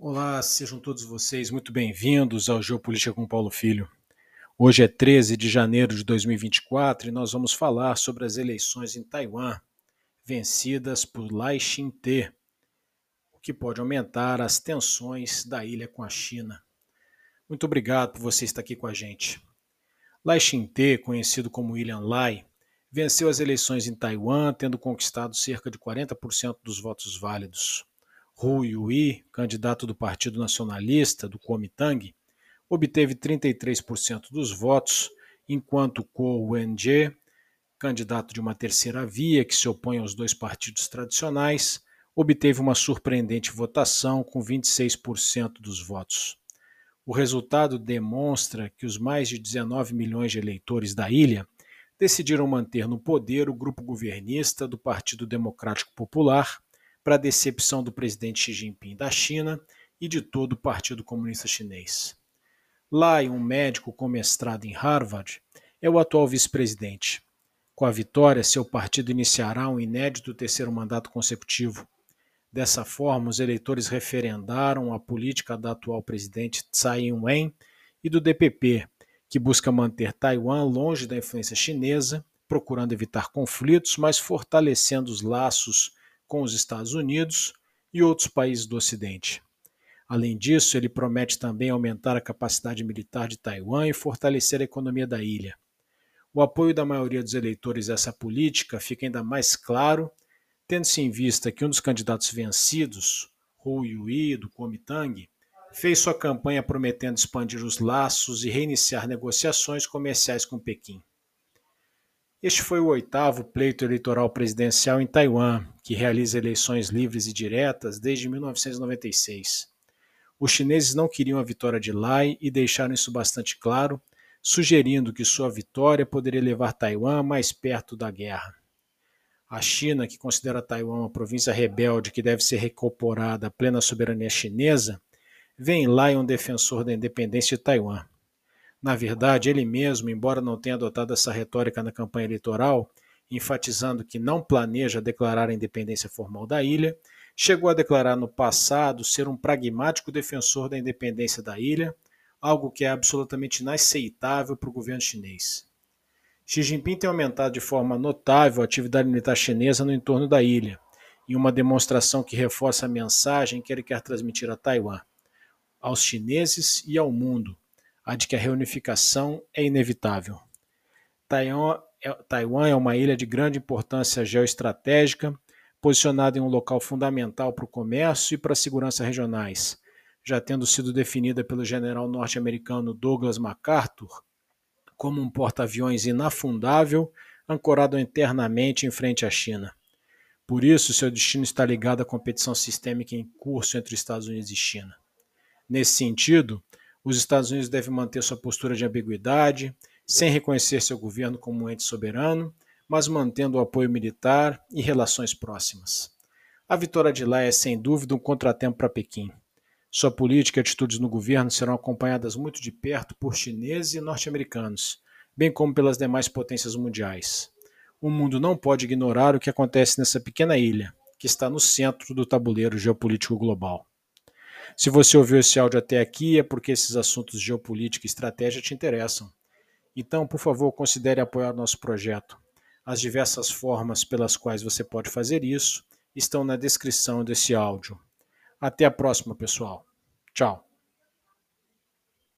Olá, sejam todos vocês muito bem-vindos ao Geopolítica com Paulo Filho. Hoje é 13 de janeiro de 2024 e nós vamos falar sobre as eleições em Taiwan, vencidas por Lai Ching-te, o que pode aumentar as tensões da ilha com a China. Muito obrigado por você estar aqui com a gente. Lai Ching-te, conhecido como William Lai, venceu as eleições em Taiwan, tendo conquistado cerca de 40% dos votos válidos. Hu Yui, candidato do Partido Nacionalista do Kuomintang, obteve 33% dos votos, enquanto Ko Wen-je, candidato de uma terceira via que se opõe aos dois partidos tradicionais, obteve uma surpreendente votação com 26% dos votos. O resultado demonstra que os mais de 19 milhões de eleitores da ilha decidiram manter no poder o grupo governista do Partido Democrático Popular para a decepção do presidente Xi Jinping da China e de todo o Partido Comunista Chinês. Lai, um médico com mestrado em Harvard, é o atual vice-presidente. Com a vitória, seu partido iniciará um inédito terceiro mandato consecutivo. Dessa forma, os eleitores referendaram a política da atual presidente Tsai Ing-wen e do DPP, que busca manter Taiwan longe da influência chinesa, procurando evitar conflitos, mas fortalecendo os laços com os Estados Unidos e outros países do Ocidente. Além disso, ele promete também aumentar a capacidade militar de Taiwan e fortalecer a economia da ilha. O apoio da maioria dos eleitores a essa política fica ainda mais claro, tendo-se em vista que um dos candidatos vencidos, Hu Yui, do Kuomintang, fez sua campanha prometendo expandir os laços e reiniciar negociações comerciais com Pequim. Este foi o oitavo pleito eleitoral presidencial em Taiwan, que realiza eleições livres e diretas desde 1996. Os chineses não queriam a vitória de Lai e deixaram isso bastante claro, sugerindo que sua vitória poderia levar Taiwan mais perto da guerra. A China, que considera Taiwan uma província rebelde que deve ser recorporada à plena soberania chinesa, vê em Lai um defensor da independência de Taiwan. Na verdade, ele mesmo, embora não tenha adotado essa retórica na campanha eleitoral, enfatizando que não planeja declarar a independência formal da ilha, chegou a declarar no passado ser um pragmático defensor da independência da ilha, algo que é absolutamente inaceitável para o governo chinês. Xi Jinping tem aumentado de forma notável a atividade militar chinesa no entorno da ilha, em uma demonstração que reforça a mensagem que ele quer transmitir a Taiwan, aos chineses e ao mundo a de que a reunificação é inevitável. Taiwan é, Taiwan é uma ilha de grande importância geoestratégica, posicionada em um local fundamental para o comércio e para a segurança regionais, já tendo sido definida pelo general norte-americano Douglas MacArthur como um porta-aviões inafundável, ancorado internamente em frente à China. Por isso, seu destino está ligado à competição sistêmica em curso entre Estados Unidos e China. Nesse sentido, os Estados Unidos devem manter sua postura de ambiguidade, sem reconhecer seu governo como um ente soberano, mas mantendo o apoio militar e relações próximas. A vitória de Lai é sem dúvida um contratempo para Pequim. Sua política e atitudes no governo serão acompanhadas muito de perto por chineses e norte-americanos, bem como pelas demais potências mundiais. O mundo não pode ignorar o que acontece nessa pequena ilha, que está no centro do tabuleiro geopolítico global. Se você ouviu esse áudio até aqui, é porque esses assuntos de geopolítica e estratégia te interessam. Então, por favor, considere apoiar nosso projeto. As diversas formas pelas quais você pode fazer isso estão na descrição desse áudio. Até a próxima, pessoal. Tchau.